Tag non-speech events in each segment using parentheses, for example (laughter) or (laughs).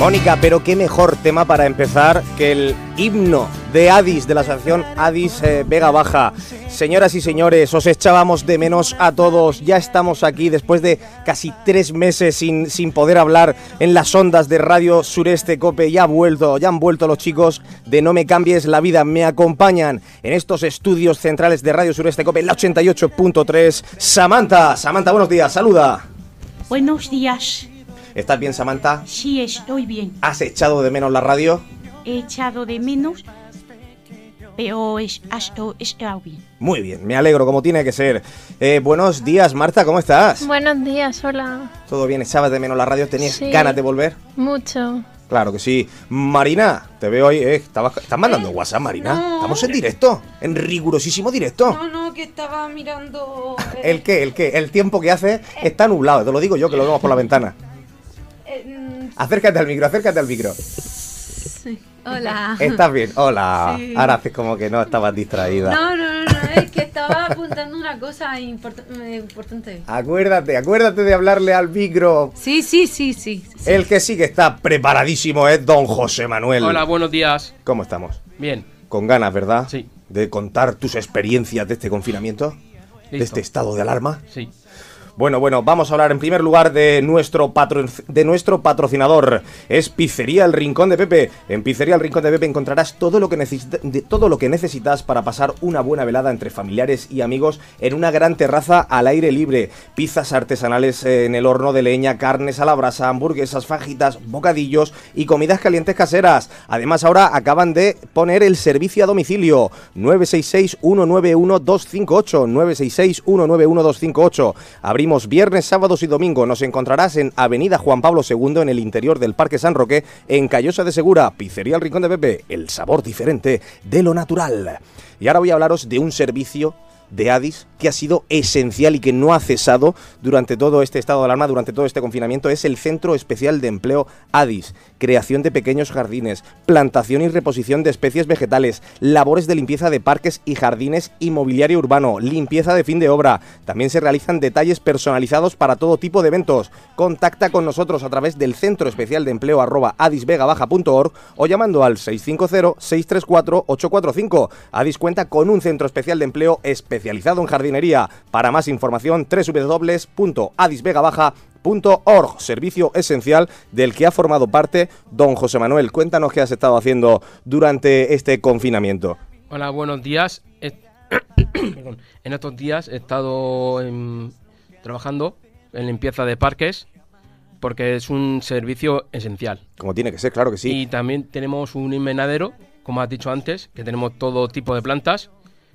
Mónica, pero qué mejor tema para empezar que el himno de Adis, de la asociación Adis eh, Vega Baja. Señoras y señores, os echábamos de menos a todos. Ya estamos aquí después de casi tres meses sin, sin poder hablar en las ondas de Radio Sureste Cope. Ya ha vuelto, ya han vuelto los chicos de No Me Cambies la Vida. Me acompañan en estos estudios centrales de Radio Sureste Cope, la 88.3. Samantha, Samantha, buenos días, saluda. Buenos días. ¿Estás bien, Samantha? Sí, estoy bien. ¿Has echado de menos la radio? He echado de menos, pero es, esto está bien. Muy bien, me alegro, como tiene que ser. Eh, buenos días, Marta, ¿cómo estás? Buenos días, hola. ¿Todo bien? ¿Echabas de menos la radio? ¿Tenías Sí. ganas de volver? Mucho. Claro que sí. Marina, te veo hoy. Eh, ¿estabas- ¿Estás mandando WhatsApp, Marina? No. Estamos en directo, en rigurosísimo directo. No, no, que estaba mirando. eh, (laughs) ¿El qué? ¿El qué? El tiempo que hace está nublado, te lo digo yo que lo vemos por la ventana. Acércate al micro, acércate al micro. Hola. ¿Estás bien? Hola. Sí. Ahora haces como que no estabas distraída. No, no, no, no, es que estaba apuntando una cosa import- eh, importante. Acuérdate, acuérdate de hablarle al micro. Sí, sí, sí, sí. sí. El que sí que está preparadísimo es don José Manuel. Hola, buenos días. ¿Cómo estamos? Bien, Con ganas, ¿verdad? Sí. De contar tus experiencias de este confinamiento, de este estado de alarma. sí. Bueno, bueno, vamos a hablar en primer lugar de nuestro, patro- de nuestro patrocinador. Es Pizzería El Rincón de Pepe. En Pizzería El Rincón de Pepe encontrarás todo lo, que de- todo lo que necesitas para pasar una buena velada entre familiares y amigos en una gran terraza al aire libre. Pizzas artesanales en el horno de leña, carnes a la brasa, hamburguesas, fajitas, bocadillos y comidas calientes caseras. Además, ahora acaban de poner el servicio a domicilio. 966-191-258. 966-191-258. Abrimos viernes, sábados y domingo. Nos encontrarás en Avenida Juan Pablo II, en el interior del Parque San Roque, en Callosa de Segura. Pizzería El Rincón de Pepe. El sabor diferente de lo natural. Y ahora voy a hablaros de un servicio de Adis que ha sido esencial y que no ha cesado durante todo este estado de alarma, durante todo este confinamiento, es el Centro Especial de Empleo Adis. Creación de pequeños jardines, plantación y reposición de especies vegetales, labores de limpieza de parques y jardines y mobiliario urbano, limpieza de fin de obra. También se realizan detalles personalizados para todo tipo de eventos. Contacta con nosotros a través del Centro Especial de Empleo arroba adisvegabaja.org o llamando al 650-634-845. Adis cuenta con un centro especial de empleo especializado en jardinería. Para más información, www.adisvegabaja.org, servicio esencial del que ha formado parte don José Manuel. Cuéntanos qué has estado haciendo durante este confinamiento. Hola, buenos días. (coughs) En estos días he estado em, trabajando en limpieza de parques porque es un servicio esencial. Como tiene que ser, claro que sí. Y también tenemos un invernadero, como has dicho antes, que tenemos todo tipo de plantas,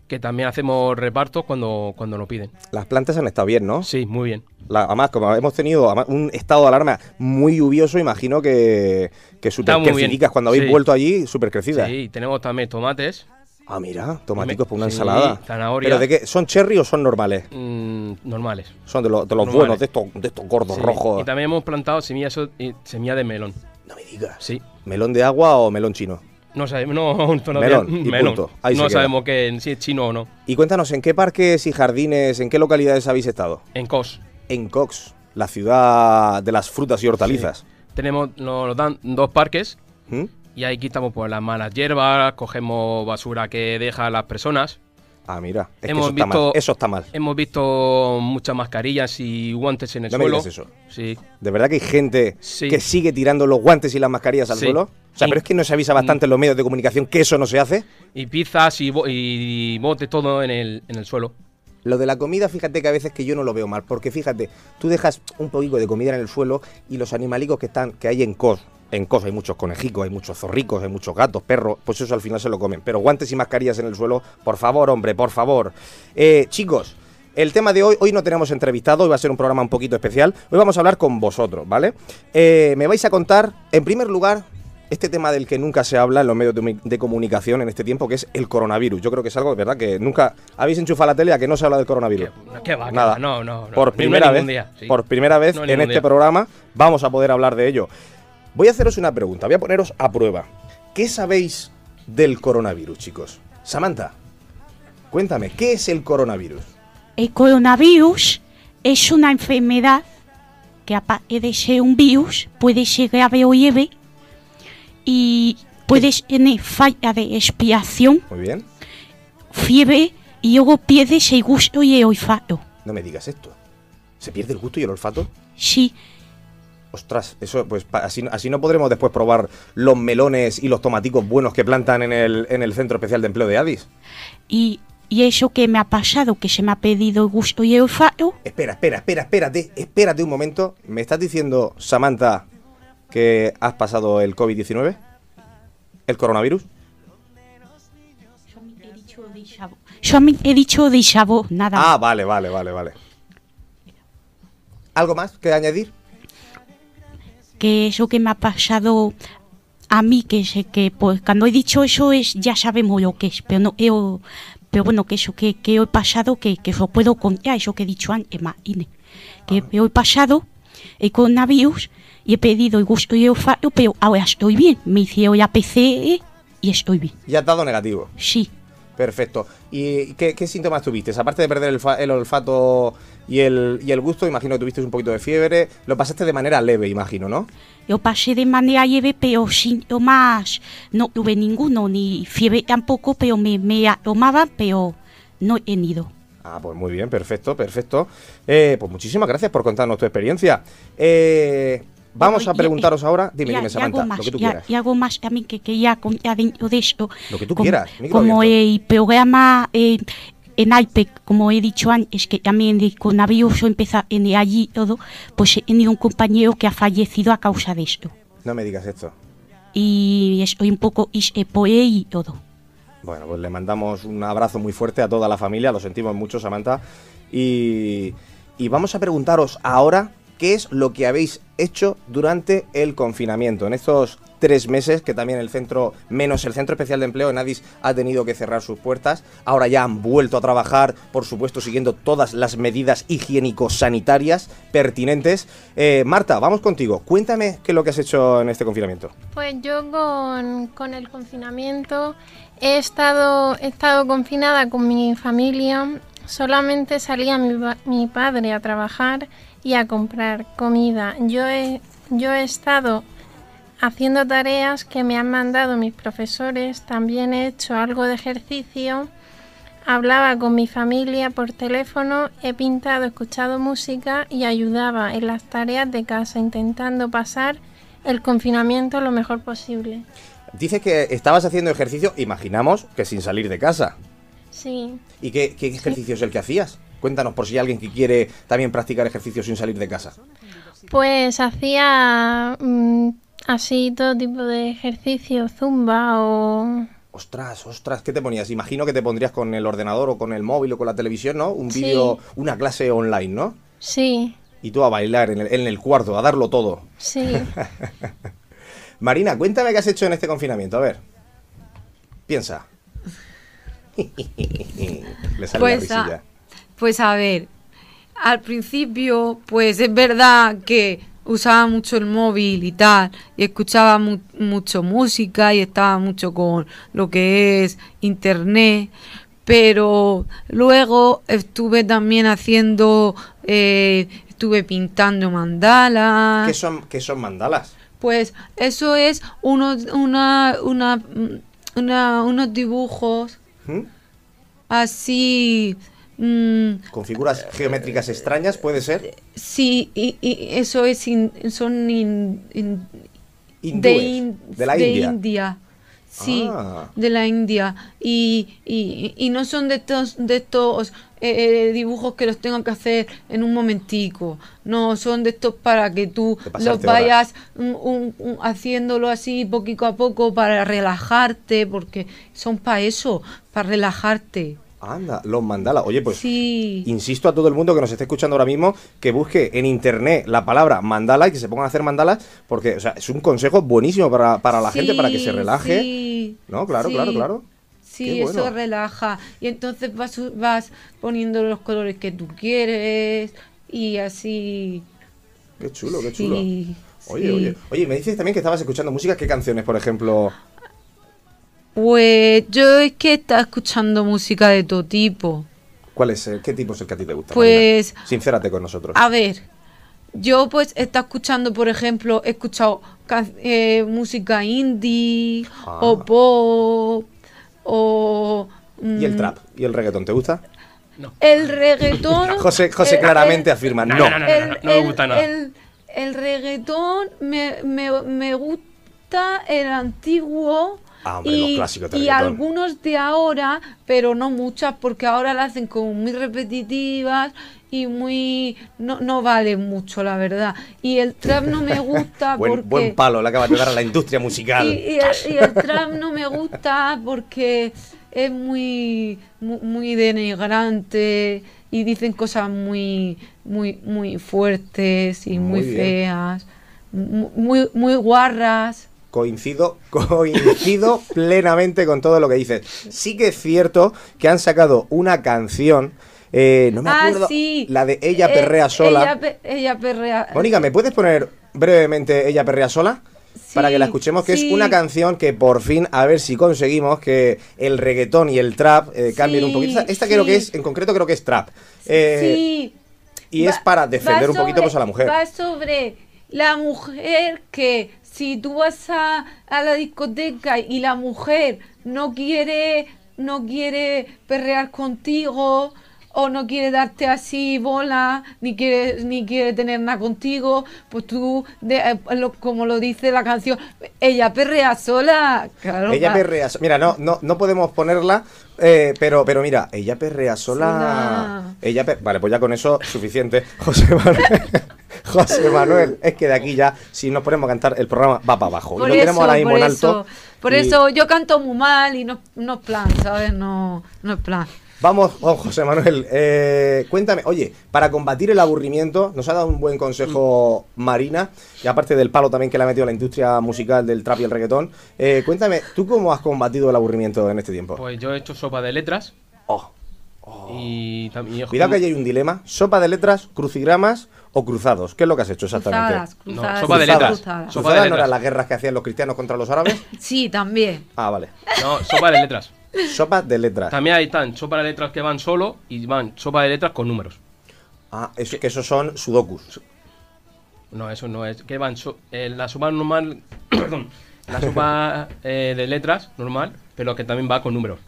que también hacemos repartos cuando, cuando lo piden. Las plantas han estado bien, ¿no? Sí, muy bien. La- además, como hemos tenido un estado de alarma muy lluvioso, imagino que, que creciditas. Cuando habéis Sí. vuelto allí, súper crecidas. Sí, tenemos también tomates Ah, mira, tomaticos para una Sí, ensalada. zanahoria. ¿Pero de qué? ¿Son cherry o son normales? mm, normales. Son de, los- de los Normales. buenos, de estos, de estos gordos Sí, rojos. Y también hemos plantado semillas y semilla de melón. No me digas. Sí. ¿Melón de agua o melón chino? No sabemos, no, (laughs) todavía- Melón, y punto. Ahí se no sabemos que, si es chino o no. Y cuéntanos, ¿en qué parques y jardines, en qué localidades habéis estado? En COS. En Cox, la ciudad de las frutas y hortalizas. Tenemos, nos dan dos parques ¿Mm? y ahí quitamos pues, las malas hierbas, cogemos basura que dejan las personas. Ah, mira, es que Hemos eso, está mal. visto- eso está mal. Hemos visto muchas mascarillas y guantes en el No me suelo. digas eso. Sí. ¿De verdad que hay gente Sí. que sigue tirando los guantes y las mascarillas al Sí. suelo? O sea, pero es que no se avisa bastante en los medios de comunicación que eso no se hace. Y pizzas y, bo- y botes, todo en el, en el suelo. Lo de la comida, fíjate que a veces que yo no lo veo mal, porque fíjate, tú dejas un poquito de comida en el suelo y los animalicos que están, que hay en COS, en COS hay muchos conejicos, hay muchos zorricos, hay muchos gatos, perros, pues eso al final se lo comen. Pero guantes y mascarillas en el suelo, por favor, hombre, por favor. Eh, chicos, El tema de hoy, hoy no tenemos entrevistado, hoy va a ser un programa un poquito especial. Hoy vamos a hablar con vosotros, ¿vale? Eh, me vais a contar, en primer lugar, este tema del que nunca se habla en los medios de, comu- de comunicación en este tiempo, que es el coronavirus. Yo creo que es algo, de verdad, que nunca habéis enchufado la tele a que no se habla del coronavirus. ¿Qué, qué va? qué Nada. va? No, no, no. Por primera vez, ningún día, sí. por primera vez No en este día. programa vamos a poder hablar de ello. Voy a haceros una pregunta, voy a poneros a prueba. ¿Qué sabéis del coronavirus, chicos? Samantha, cuéntame, ¿qué es el coronavirus? El coronavirus es una enfermedad que aparte de ser un virus, puede ser grave o leve y puedes tener falta de expiración, Muy bien. fiebre y luego pierdes el gusto y el olfato. No me digas esto. ¿Se pierde el gusto y el olfato? Sí, Ostras, eso, pues así, así no podremos después probar los melones y los tomaticos buenos que plantan en el, en el Centro Especial de Empleo de Addis. y, y eso que me ha pasado, que se me ha perdido el gusto y el olfato, Espera, espera, espera, espérate, espérate un momento. ¿Me estás diciendo, Samantha, que has pasado el COVID-19? ¿El coronavirus? yo he dicho de sabor, nada más. Ah, vale, vale, vale, vale. ¿Algo más que añadir? que eso que me ha pasado a mí, que sé que pues cuando he dicho eso es ya sabemos lo que es, pero no pero bueno que eso que, que he pasado que, que eso puedo contar, eso que he dicho antes, más Ine, que yo he pasado el coronavirus y he pedido el gusto y el olfato, pero ahora estoy bien, me hicieron la PCR y estoy bien, Ya has dado negativo. sí. Perfecto. ¿Y qué, qué síntomas tuviste? Aparte de perder el, el olfato y el, y el gusto, imagino que tuviste un poquito de fiebre. Lo pasaste de manera leve, imagino, ¿no? Yo pasé de manera leve, pero síntomas no tuve ninguno, ni fiebre tampoco, pero me, me tomaba, pero no he tenido. Ah, pues muy bien, perfecto, perfecto. Eh, pues muchísimas gracias por contarnos tu experiencia. Eh, vamos a y- preguntaros ahora. Dime, y- dime, y Samantha, más, lo que tú y- quieras. Y algo más también que quería contar dentro de esto. Lo que tú como, quieras, Como el programa eh, en IPEC, como he dicho antes, que también el coronavirus empezó en allí y todo, pues he tenido un compañero que ha fallecido a causa de esto. No me digas esto. Y estoy un poco ishe por él y todo. Bueno, pues le mandamos un abrazo muy fuerte a toda la familia, lo sentimos mucho, Samantha. Y, y vamos a preguntaros ahora qué es lo que habéis hecho durante el confinamiento, en estos tres meses que también el centro, menos el Centro Especial de Empleo en Addis, ha tenido que cerrar sus puertas. Ahora ya han vuelto a trabajar, por supuesto, siguiendo todas las medidas higiénico-sanitarias pertinentes. Eh, Marta, vamos contigo. Cuéntame qué es lo que has hecho en este confinamiento. Pues yo con, con el confinamiento he estado, he estado confinada con mi familia. Solamente salía mi, pa- mi padre a trabajar y a comprar comida. Yo he, yo he estado haciendo tareas que me han mandado mis profesores. También he hecho algo de ejercicio. Hablaba con mi familia por teléfono, he pintado, escuchado música y ayudaba en las tareas de casa, intentando pasar el confinamiento lo mejor posible. Dices que estabas haciendo ejercicio, imaginamos que sin salir de casa. Sí, ¿Y qué, qué ejercicio es el que hacías? Cuéntanos por si hay alguien que quiere también practicar ejercicio sin salir de casa. pues hacía mm, así todo tipo de ejercicio, zumba o... Ostras, ostras, ¿qué te ponías? Imagino que te pondrías con el ordenador o con el móvil o con la televisión, ¿no? Un Sí. vídeo, una clase online, ¿no? Sí, Y tú a bailar en el, en el cuarto, a darlo todo. sí. (laughs) Marina, cuéntame qué has hecho en este confinamiento, a ver. Piensa. (laughs) Le sale Pues, la a, pues a ver, al principio, pues es verdad que usaba mucho el móvil y tal, y escuchaba mu- mucho música y estaba mucho con lo que es internet, pero luego estuve también haciendo, eh, estuve pintando mandalas. ¿Qué son, qué son mandalas? Pues eso es unos, una, una, mm, una- unos dibujos ¿Mm? así. mm, ¿Con figuras geométricas extrañas puede ser? sí, y, y eso es. in- son in- in- Hindúes, de, de la India. Sí, Ah. de la India. Y, y, y no son de estos, de estos eh, dibujos que los tengo que hacer en un momentico. No, son de estos para que tú los vayas un- un- un- haciéndolo así poquito a poco para relajarte, porque son para eso, para relajarte. Anda, los mandalas. Oye, pues Sí. insisto a todo el mundo que nos esté escuchando ahora mismo que busque en internet la palabra mandala y que se pongan a hacer mandalas porque, o sea, es un consejo buenísimo para, para la gente, para que se relaje. sí, No, claro, claro, claro. Sí, bueno. eso relaja. Y entonces vas, vas poniendo los colores que tú quieres y así. Qué chulo, qué chulo. Oye, oye. Oye, me dices también que estabas escuchando música. ¿Qué canciones, por ejemplo? Pues yo es que estaba escuchando música de todo tipo. ¿Cuál es? el- ¿Qué tipo es el que a ti te gusta? Pues- Marina? Sincérate con nosotros. A ver, yo pues he estado escuchando, por ejemplo, he escuchado eh, música indie Ah. o pop o... ¿Y el mm, trap? ¿Y el reggaetón? ¿Te gusta? El reggaetón... (laughs) José, José el- claramente el- afirma No, no. no, no, no, no, no me gusta nada. El, el reggaetón me, me, me gusta el antiguo Ah, hombre, los clásicos de y algunos de ahora, pero no muchas porque ahora las hacen como muy repetitivas y muy... No, no vale mucho, la verdad. Y el trap no me (laughs) gusta Buen, porque... buen palo le acabas de dar a la (laughs) industria musical. Y, y el, y el trap no me gusta porque es muy, mu- muy denigrante y dicen cosas muy, muy, muy fuertes y Muy muy, feas, mu- muy, muy guarras. Coincido, (laughs) coincido plenamente con todo lo que dices. Sí que es cierto que han sacado una canción, eh, no me ah, acuerdo, sí. la de Ella Eh, Perrea Sola. Ella, pe- ella perrea. Mónica, ¿me puedes poner brevemente Ella Perrea Sola? Para que la Sí, escuchemos, que sí. es una canción que por fin, a ver si conseguimos que el reggaetón y el trap eh, cambien un Sí, poquito. Esta, creo que sí. es, en concreto creo que es trap. Eh, sí. y es para defender un poquito pues, a la mujer. Va sobre la mujer que si tú vas a, a la discoteca y la mujer no quiere, no quiere perrear contigo o no quiere darte así bola, ni quiere, ni quiere tener nada contigo, pues tú, de- eh, lo- como lo dice la canción, ella perrea sola. Claro, Ella perrea sola. Mira, no, no, no podemos ponerla, eh, pero, pero mira, ella perrea sola. Ella per- Vale, pues ya con eso suficiente. (laughs) José Manuel. (laughs) José Manuel, es que de aquí ya, si nos ponemos a cantar, el programa va para abajo. Por y lo tenemos ahora mismo en alto. por y eso yo canto muy mal y no, no es plan, ¿sabes? No, no es plan. Vamos, oh, José Manuel, eh, cuéntame, oye, para combatir el aburrimiento, nos ha dado un buen consejo Marina, y aparte del palo también que le ha metido la industria musical del trap y el reggaetón, eh, cuéntame, ¿tú cómo has combatido el aburrimiento en este tiempo? Pues yo he hecho sopa de letras Oh, y también... Cuidado que ahí hay un dilema. ¿Sopa de letras, crucigramas o cruzados? ¿Qué es lo que has hecho exactamente? Cruzadas, No, cruzadas. sopa de letras. Cruzadas. Sopa ¿Cruzadas de no eran letras. las guerras que hacían los cristianos contra los árabes? (laughs) Sí, también. Ah, vale. No, sopa de letras. Sopa de letras. También hay tan sopa de letras que van solo y van sopa de letras con números. Ah, es que esos son sudokus. No, eso no es. Que van so- eh, la sopa normal. (coughs) perdón. La sopa (laughs) eh, de letras normal, pero que también va con números.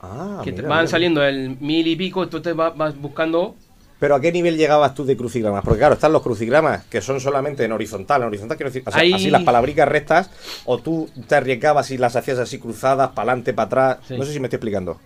Ah, que te van mira. saliendo el mil y pico, entonces vas, vas buscando. Pero ¿a qué nivel llegabas tú de crucigramas? Porque claro, están los crucigramas que son solamente en horizontal. En horizontal quiero decir, o sea, así las palabricas rectas, o tú te arriesgabas y las hacías así cruzadas, para adelante, para atrás. Sí. No sé si me estoy explicando.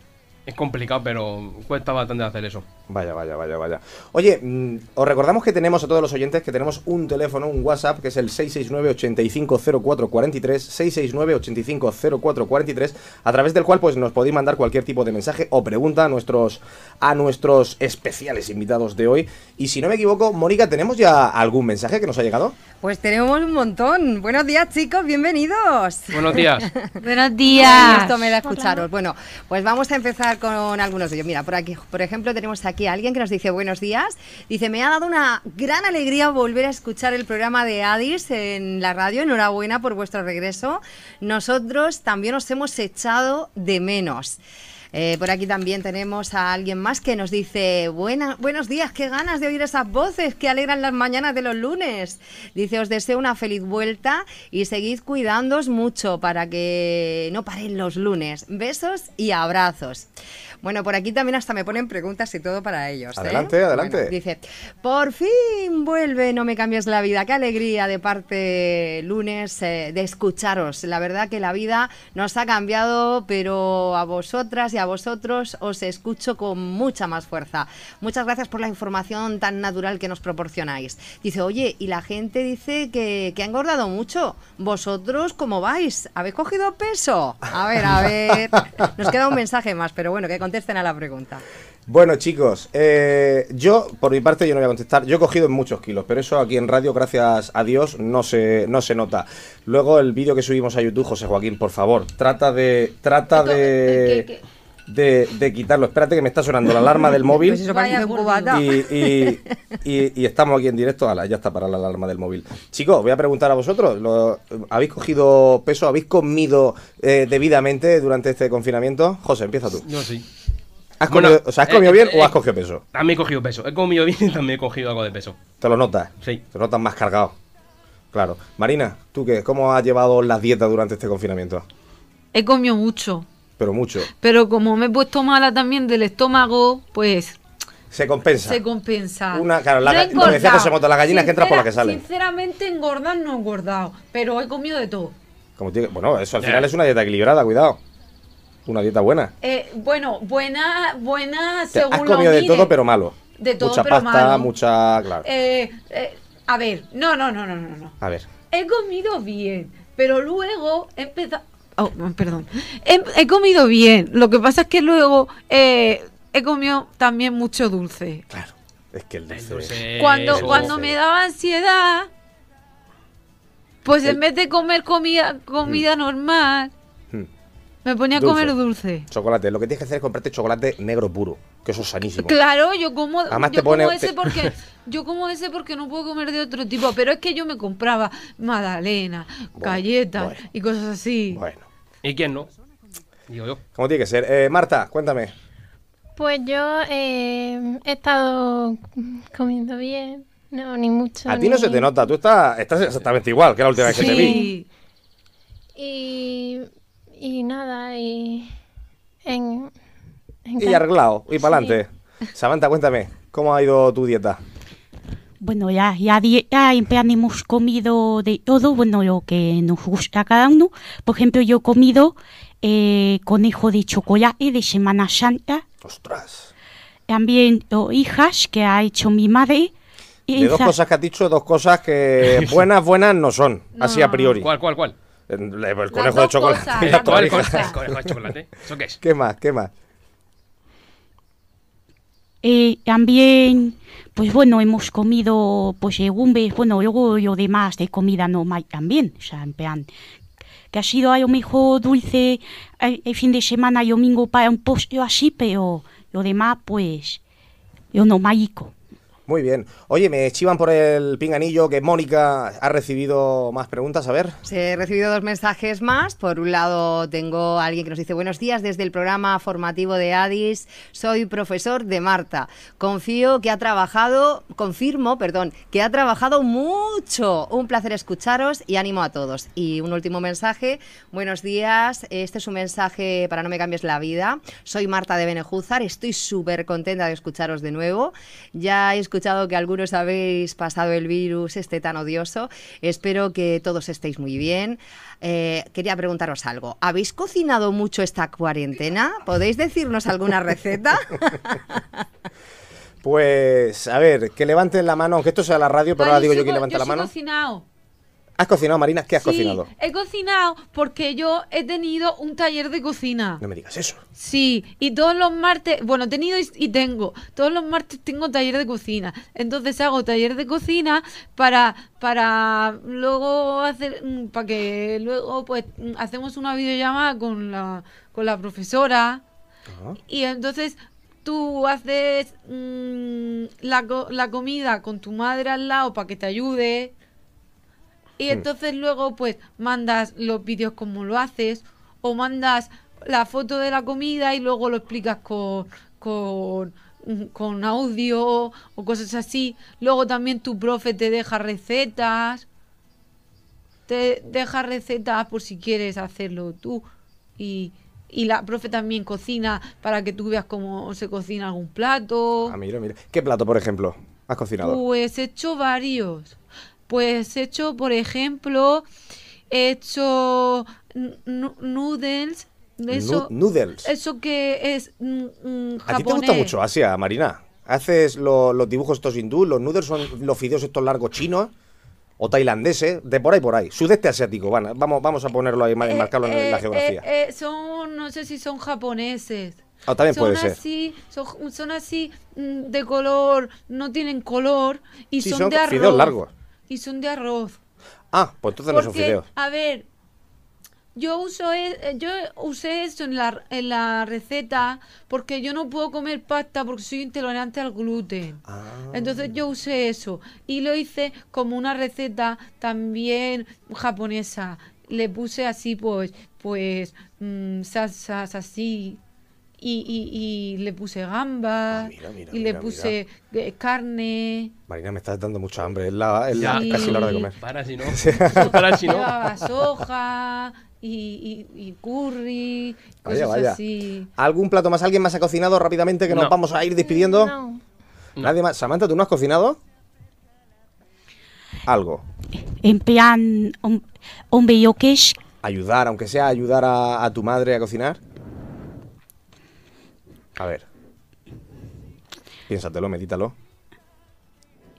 Es complicado, pero cuesta bastante hacer eso. Vaya, vaya, vaya, vaya. Oye, mm, os recordamos que tenemos a todos los oyentes que tenemos un teléfono, un WhatsApp, que es el 669-850443, 669-850443, a través del cual pues nos podéis mandar cualquier tipo de mensaje o pregunta a nuestros, a nuestros especiales invitados de hoy. Y si no me equivoco, Mónica, ¿tenemos ya algún mensaje que nos ha llegado? Pues tenemos un montón. Buenos días, chicos, bienvenidos. Buenos días. (laughs) Buenos Qué días. gusto me da escucharos. Bueno, pues vamos a empezar con algunos de ellos. Mira, por aquí, por ejemplo, tenemos aquí a alguien que nos dice buenos días. Dice, me ha dado una gran alegría volver a escuchar el programa de Adis en la radio. Enhorabuena por vuestro regreso. Nosotros también os hemos echado de menos. Eh, por aquí también tenemos a alguien más que nos dice, buenos días, qué ganas de oír esas voces que alegran las mañanas de los lunes. Dice, os deseo una feliz vuelta y seguid cuidándoos mucho para que no paren los lunes. Besos y abrazos. Bueno, por aquí también hasta me ponen preguntas y todo para ellos. ¿eh? Adelante, adelante. Bueno, dice, por fin vuelve, no me cambies la vida. Qué alegría de parte lunes eh, de escucharos. La verdad que la vida nos ha cambiado, pero a vosotras y y a vosotros os escucho con mucha más fuerza. Muchas gracias por la información tan natural que nos proporcionáis. Dice, oye, y la gente dice que, que ha engordado mucho. ¿Vosotros cómo vais? ¿Habéis cogido peso? A ver, a ver. (laughs) Nos queda un mensaje más, pero bueno, que contesten a la pregunta. Bueno, chicos, eh, yo, por mi parte, yo no voy a contestar. Yo he cogido muchos kilos, pero eso aquí en radio, gracias a Dios, no se, no se nota. Luego, el vídeo que subimos a YouTube, José Joaquín, por favor, trata de. Trata de. ¿Qué- qué- De, de quitarlo. Espérate que me está sonando la alarma del móvil. Pues eso parece un cubata. Y, y- y- y estamos aquí en directo. Ala, ya está para la alarma del móvil. Chicos, voy a preguntar a vosotros. ¿lo- ¿Habéis cogido peso? ¿Habéis comido eh, debidamente durante este confinamiento? José, empieza tú. Yo sí. ¿Has Bueno, comido, o sea, ¿has eh, comido bien eh, o has cogido peso? También he cogido peso. He comido bien y también he cogido algo de peso. ¿Te lo notas? Sí. Te notas más cargado. Claro. Marina, ¿tú qué? ¿Cómo has llevado las dietas durante este confinamiento? He comido mucho. Pero mucho. Pero como me he puesto mala también del estómago, pues Se compensa. se compensa. Una- claro, la No que decía engordado. José Mota, las gallinas que entran por las que salen. Sinceramente, engordar no he engordado. Pero he comido de todo. Como tiene- bueno, eso al final es una dieta equilibrada, cuidado. Una dieta buena. Eh, bueno, buena, buena según has lo comido de todo, pero malo. De todo, mucha pero pasta, malo. mucha. Claro. Eh, eh, a ver, no, no, no, no, no, no. A ver. He comido bien, pero luego he empezado... Oh, perdón. He, he comido bien. Lo que pasa es que luego eh, he comido también mucho dulce. Claro. Es que el dulce. Cuando, el cuando dulce. me daba ansiedad, pues El- en vez de comer comida, comida normal, Hmm. me ponía a comer dulce. Chocolate. Lo que tienes que hacer es comprarte chocolate negro puro. Que eso es sanísimo. Claro, yo como, Además yo te pone- como ese te- porque yo como ese porque no puedo comer de otro tipo, pero es que yo me compraba magdalena, galletas bueno. y cosas así. Bueno. ¿Y quién no? Digo yo. ¿Cómo tiene que ser? Eh, Marta, cuéntame. Pues yo eh, he estado comiendo bien, no, ni mucho. A ti no ni- se te nota. Tú estás, estás exactamente igual que la última vez que te vi. Sí. Y, y nada, y. En, en Y arreglado. Y para adelante. Samantha, cuéntame. ¿Cómo ha ido tu dieta? Bueno, ya, ya, ya en plan hemos comido de todo, bueno, lo que nos gusta a cada uno. Por ejemplo, yo he comido eh, conejo de chocolate de Semana Santa. Ostras. También oh, hijas que ha hecho mi madre. Y De dos cosas que has dicho, dos cosas que (laughs) buenas, buenas no son. Así a priori. ¿Cuál, cuál, cuál? El, (laughs) el conejo de chocolate. cosas, de chocolate. ¿Eso qué es? ¿Qué más? ¿Qué más? Eh, también, pues bueno, hemos comido pues legumbres, bueno, luego lo demás de comida normal también, o sea, en plan, que ha sido a lo mejor dulce el, el fin de semana y domingo para un postre así, pero lo demás, pues, lo normalico. Muy bien. Oye, me chivan por el pinganillo que Mónica ha recibido más preguntas. A ver. He recibido dos mensajes más. Por un lado, tengo a alguien que nos dice: Buenos días desde el programa formativo de Addis. Soy profesor de Marta. Confío que ha trabajado, confirmo, perdón, que ha trabajado mucho. Un placer escucharos y ánimo a todos. Y un último mensaje: Buenos días. Este es un mensaje para no me cambies la vida. Soy Marta de Benejúzar. Estoy súper contenta de escucharos de nuevo. Ya he escuchado que algunos habéis pasado el virus este tan odioso. Espero que todos estéis muy bien. Eh, quería preguntaros algo. ¿Habéis cocinado mucho esta cuarentena? ¿Podéis decirnos alguna receta? (laughs) Pues, a ver, que levanten la mano, aunque esto sea la radio, pero ahora Ay, digo sí yo que levante la mano. cocinado. ¿Has cocinado, Marina? ¿Qué has Sí, cocinado? he cocinado porque yo he tenido un taller de cocina. No me digas eso. Sí, y todos los martes, bueno, he tenido y- y tengo, todos los martes tengo taller de cocina. Entonces hago taller de cocina para, para luego hacer, mm, para que luego pues mm, hacemos una videollamada con la, con la profesora. Ah. Y entonces tú haces mm, la, la comida con tu madre al lado para que te ayude. Y entonces luego pues mandas los vídeos como lo haces o mandas la foto de la comida y luego lo explicas con, con, con audio o cosas así. Luego también tu profe te deja recetas. Te deja recetas por si quieres hacerlo tú. Y, y la profe también cocina para que tú veas cómo se cocina algún plato. Ah, mira, mira. ¿Qué plato, por ejemplo, has cocinado? Pues he hecho varios. Pues he hecho, por ejemplo, he hecho noodles Eso, noodles. eso que es mm, mm, A ti te gusta japonés. mucho Asia, Marina. Haces lo- los dibujos estos hindú, los noodles son los fideos estos largos chinos o tailandeses, de por ahí por ahí. Sudeste asiático, bueno, vamos, vamos a ponerlo ahí, Eh, marcarlo en la eh, geografía. eh, eh, son, no sé si son japoneses. Ah, también son puede ser. así, son, son así mm, de color, no tienen color y Sí, son, son de arroz. fideos largos. Y son de arroz. Ah, pues entonces no son Porque, fideos. a ver, yo uso e- eh, yo usé esto en la, en la receta porque yo no puedo comer pasta porque soy intolerante al gluten. Ah. Entonces yo usé eso y lo hice como una receta también japonesa. Le puse así pues pues mm, salsas así y, y, y le puse gambas Ah, mira, mira, y le puse eh, carne. Marina, me estás dando mucha hambre. Es, la, es la- Sí. casi la hora de comer. Para si no. (laughs) Para si no. Llevaba soja y, y, y curry, Vaya, cosas vaya. así. ¿Algún plato más? ¿Alguien más ha cocinado rápidamente que nos No. vamos a ir despidiendo? No. ¿Nadie más? Samantha, ¿tú no has cocinado? Algo. En plan, que es, Ayudar, aunque sea ayudar a, a tu madre a cocinar. A ver. Piénsatelo, medítalo.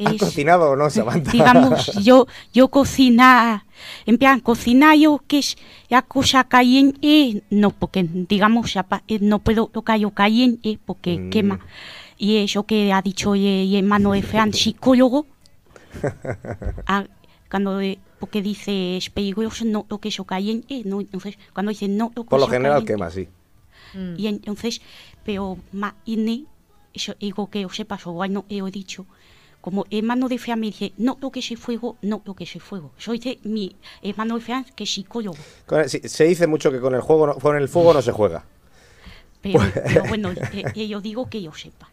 ¿Has es- cocinado o no, Samantha? digamos, (laughs) yo, yo cocina, en plan, cocina yo que es la cosa caliente, no, porque digamos, apa- eh, no puedo tocar yo caliente porque Mm. quema. Y eso que ha dicho y, y hermano de Fran, psicólogo, (laughs) ah, cuando, eh, porque dice es peligroso, no toque eso caliente, no, entonces, cuando dice no toque Por lo general caliente, quema, sí. Y entonces, pero ma ine, eso digo que yo sepa, yo he dicho, como hermano de Fran me dice, no toques ese fuego, no toques ese fuego. Soy de mi hermano de Fran, que es psicólogo. El- sí, se dice mucho que con el, juego no- con el fuego no se juega. (laughs) Pero, bueno, eh, yo digo que yo sepa.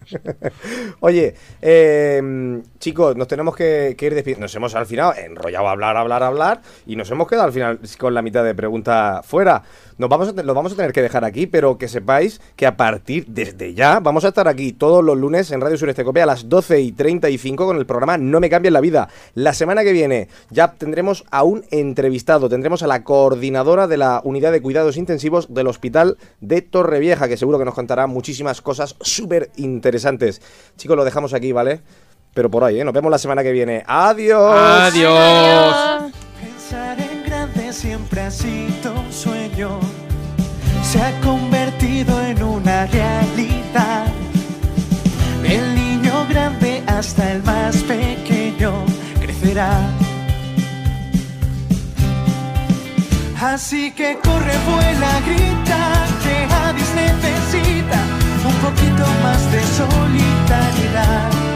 Oye, eh, chicos, nos tenemos que, que ir despidiendo. Nos hemos al final enrollado a hablar, hablar, hablar y nos hemos quedado al final con la mitad de pregunta fuera. Nos vamos a, te- lo vamos a tener que dejar aquí, pero que sepáis que a partir desde ya vamos a estar aquí todos los lunes en Radio Sureste Copia a las 12 y 35 con el programa No me cambien la vida. La semana que viene ya tendremos a un entrevistado, tendremos a la coordinadora de la unidad de cuidados intensivos del Hospital de Torrevieja, que seguro que nos contará muchísimas cosas súper interesantes. Chicos, lo dejamos aquí, ¿vale? Pero por ahí, ¿eh? Nos vemos la semana que viene. ¡Adiós! Adiós. Pensar en grande siempre ha sido un sueño, se ha convertido en una realidad. El niño grande hasta el más pequeño crecerá. Así que corre, vuela, grita, que necesita un poquito más de solidaridad.